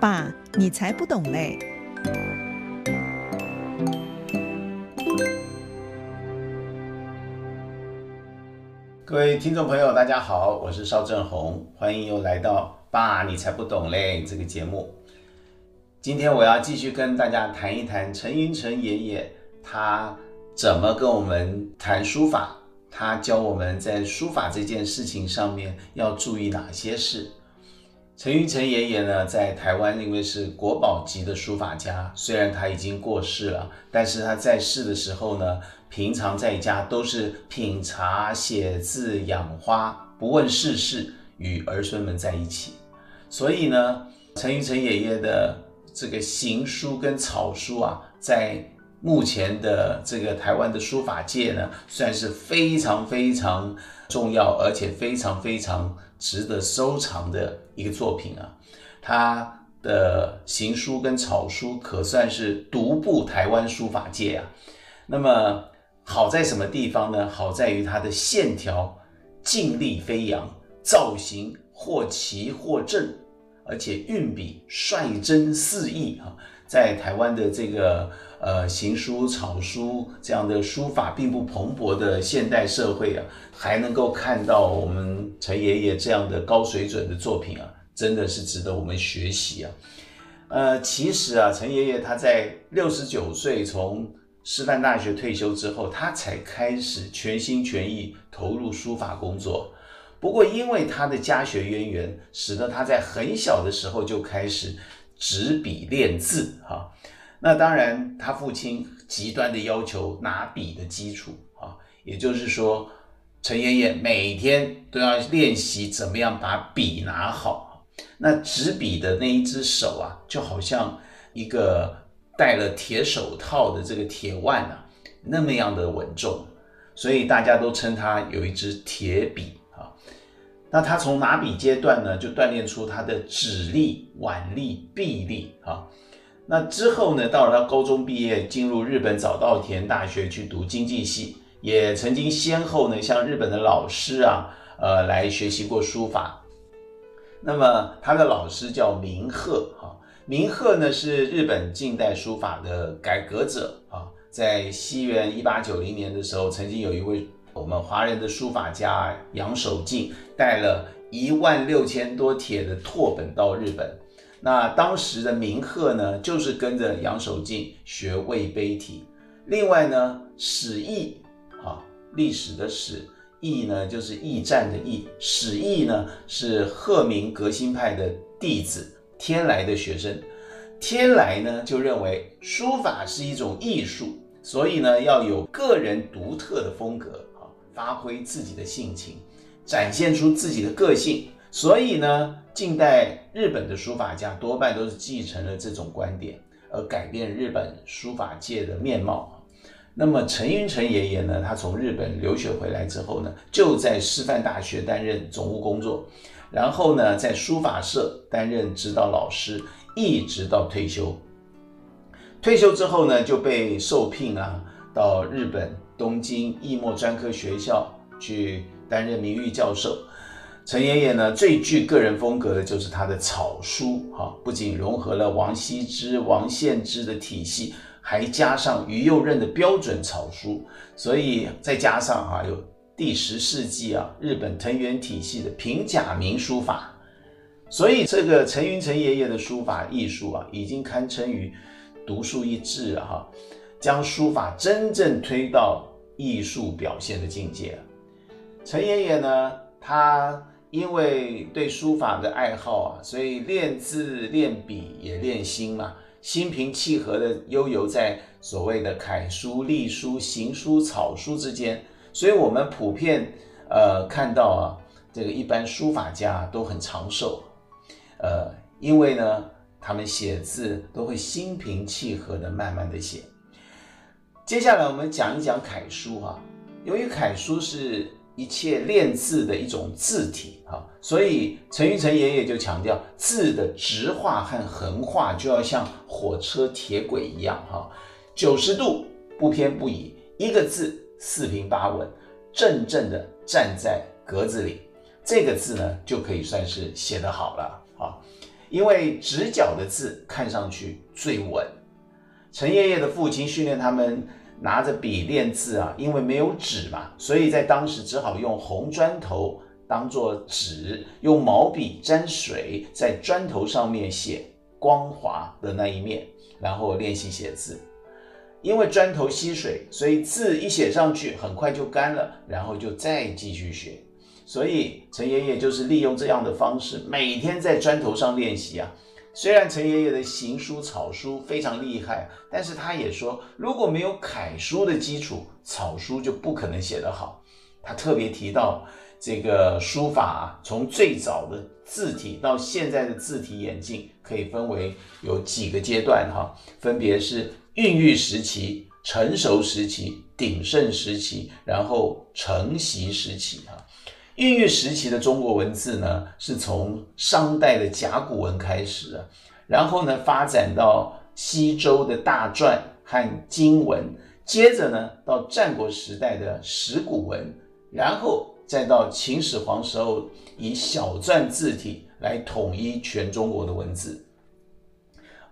爸，你才不懂嘞！各位听众朋友，大家好，我是邵正红，欢迎又来到《爸，你才不懂嘞》这个节目。今天我要继续跟大家谈一谈陈云成爷爷，他怎么跟我们谈书法，他教我们在书法这件事情上面要注意哪些事。陈云成爷爷呢，在台湾因为是国宝级的书法家，虽然他已经过世了，但是他在世的时候呢，平常在家都是品茶、写字、养花，不问世事，与儿孙们在一起。所以呢，陈云成爷爷的这个行书跟草书啊，在目前的这个台湾的书法界呢，算是非常非常重要，而且非常非常值得收藏的一个作品啊。他的行书跟草书可算是独步台湾书法界啊。那么好在什么地方呢？好在于它的线条劲力飞扬，造型或奇或正，而且运笔率真肆意啊。在台湾的这个呃行书草书这样的书法并不蓬勃的现代社会啊，还能够看到我们陈爷爷这样的高水准的作品啊，真的是值得我们学习啊。呃，其实啊，陈爷爷他在六十九岁从师范大学退休之后，他才开始全心全意投入书法工作。不过因为他的家学渊源，使得他在很小的时候就开始。执笔练字，哈，那当然，他父亲极端的要求拿笔的基础，啊，也就是说，陈爷爷每天都要练习怎么样把笔拿好。那执笔的那一只手啊，就好像一个戴了铁手套的这个铁腕啊，那么样的稳重，所以大家都称他有一支铁笔。那他从拿笔阶段呢，就锻炼出他的指力、腕力、臂力啊。那之后呢，到了他高中毕业，进入日本早稻田大学去读经济系，也曾经先后呢向日本的老师啊，呃，来学习过书法。那么他的老师叫明鹤啊，明鹤呢是日本近代书法的改革者啊，在西元一八九零年的时候，曾经有一位。我们华人的书法家杨守敬带了一万六千多帖的拓本到日本，那当时的明鹤呢，就是跟着杨守敬学魏碑体。另外呢，史驿啊，历史的史，驿呢就是驿站的驿，史驿呢是鹤鸣革新派的弟子，天来的学生。天来呢就认为书法是一种艺术，所以呢要有个人独特的风格。发挥自己的性情，展现出自己的个性。所以呢，近代日本的书法家多半都是继承了这种观点，而改变日本书法界的面貌。那么陈云成爷爷呢，他从日本留学回来之后呢，就在师范大学担任总务工作，然后呢，在书法社担任指导老师，一直到退休。退休之后呢，就被受聘啊，到日本。东京艺墨专科学校去担任名誉教授。陈爷爷呢，最具个人风格的就是他的草书，哈，不仅融合了王羲之、王献之的体系，还加上于右任的标准草书，所以再加上啊，有第十世纪啊日本藤原体系的平假名书法，所以这个陈云成爷爷的书法艺术啊，已经堪称于独树一帜了哈。将书法真正推到艺术表现的境界。陈爷爷呢，他因为对书法的爱好啊，所以练字练笔也练心嘛，心平气和地悠游在所谓的楷书、隶书、行书、草书之间。所以我们普遍呃看到啊，这个一般书法家都很长寿，呃，因为呢，他们写字都会心平气和地慢慢地写。接下来我们讲一讲楷书哈，由于楷书是一切练字的一种字体哈，所以陈玉成爷爷就强调字的直画和横画就要像火车铁轨一样哈，九十度不偏不倚，一个字四平八稳，正正的站在格子里，这个字呢就可以算是写得好了啊。因为直角的字看上去最稳。陈爷爷的父亲训练他们拿着笔练字啊，因为没有纸嘛，所以在当时只好用红砖头当做纸，用毛笔沾水在砖头上面写光滑的那一面，然后练习写字。因为砖头吸水，所以字一写上去很快就干了，然后就再继续写。所以陈爷爷就是利用这样的方式，每天在砖头上练习啊。虽然陈爷爷的行书、草书非常厉害，但是他也说，如果没有楷书的基础，草书就不可能写得好。他特别提到这个书法啊，从最早的字体到现在的字体演进，可以分为有几个阶段哈，分别是孕育时期、成熟时期、鼎盛时期，然后承袭时期哈。孕育时期的中国文字呢，是从商代的甲骨文开始，然后呢发展到西周的大篆和金文，接着呢到战国时代的石鼓文，然后再到秦始皇时候以小篆字体来统一全中国的文字，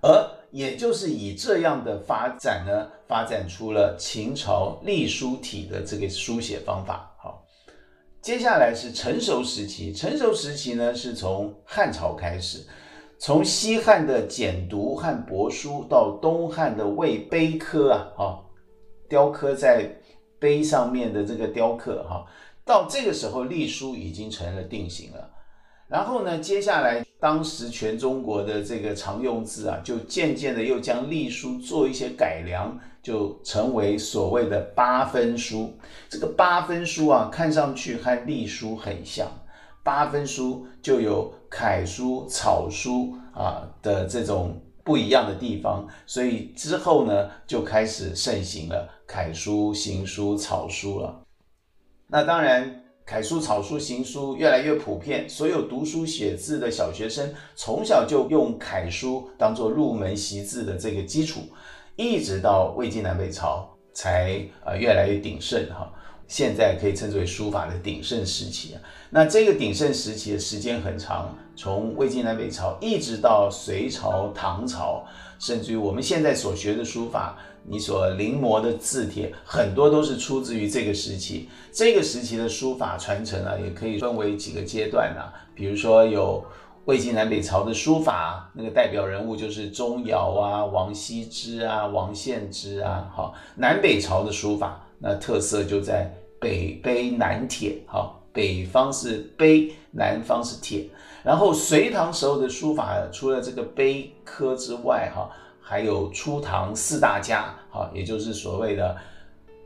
而也就是以这样的发展呢，发展出了秦朝隶书体的这个书写方法。接下来是成熟时期，成熟时期呢是从汉朝开始，从西汉的简牍和帛书到东汉的魏碑刻啊，啊，雕刻在碑上面的这个雕刻哈，到这个时候隶书已经成了定型了。然后呢，接下来当时全中国的这个常用字啊，就渐渐的又将隶书做一些改良，就成为所谓的八分书。这个八分书啊，看上去和隶书很像。八分书就有楷书、草书啊的这种不一样的地方，所以之后呢，就开始盛行了楷书、行书、草书了。那当然。楷书、草书、行书越来越普遍，所有读书写字的小学生从小就用楷书当做入门习字的这个基础，一直到魏晋南北朝才呃越来越鼎盛哈。现在可以称之为书法的鼎盛时期啊。那这个鼎盛时期的时间很长，从魏晋南北朝一直到隋朝、唐朝，甚至于我们现在所学的书法。你所临摹的字帖很多都是出自于这个时期，这个时期的书法传承啊，也可以分为几个阶段啊。比如说有魏晋南北朝的书法，那个代表人物就是钟繇啊、王羲之啊、王献之啊。好，南北朝的书法，那特色就在北碑南帖。好，北方是碑，南方是帖。然后隋唐时候的书法，除了这个碑刻之外，哈。还有初唐四大家，哈，也就是所谓的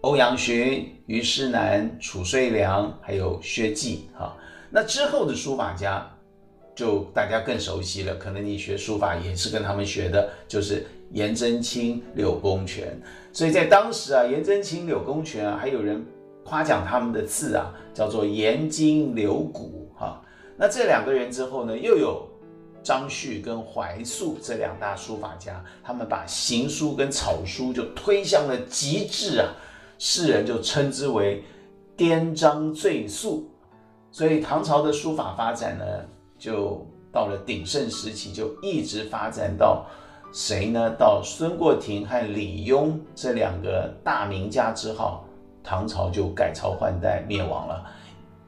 欧阳询、虞世南、褚遂良，还有薛稷，哈。那之后的书法家，就大家更熟悉了，可能你学书法也是跟他们学的，就是颜真卿、柳公权。所以在当时啊，颜真卿、柳公权啊，还有人夸奖他们的字啊，叫做颜筋柳骨，哈。那这两个人之后呢，又有。张旭跟怀素这两大书法家，他们把行书跟草书就推向了极致啊，世人就称之为颠张最素。所以唐朝的书法发展呢，就到了鼎盛时期，就一直发展到谁呢？到孙过庭和李邕这两个大名家之后，唐朝就改朝换代灭亡了。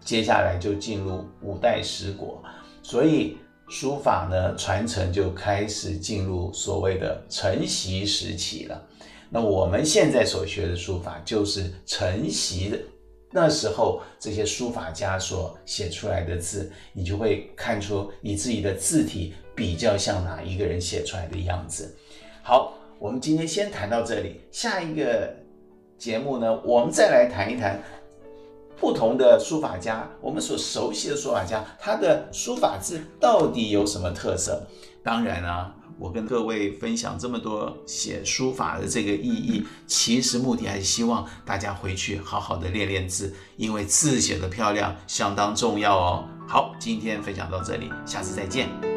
接下来就进入五代十国，所以。书法呢，传承就开始进入所谓的承袭时期了。那我们现在所学的书法就是承袭的，那时候这些书法家所写出来的字，你就会看出你自己的字体比较像哪一个人写出来的样子。好，我们今天先谈到这里，下一个节目呢，我们再来谈一谈。不同的书法家，我们所熟悉的书法家，他的书法字到底有什么特色？当然啊，我跟各位分享这么多写书法的这个意义，其实目的还是希望大家回去好好的练练字，因为字写得漂亮相当重要哦。好，今天分享到这里，下次再见。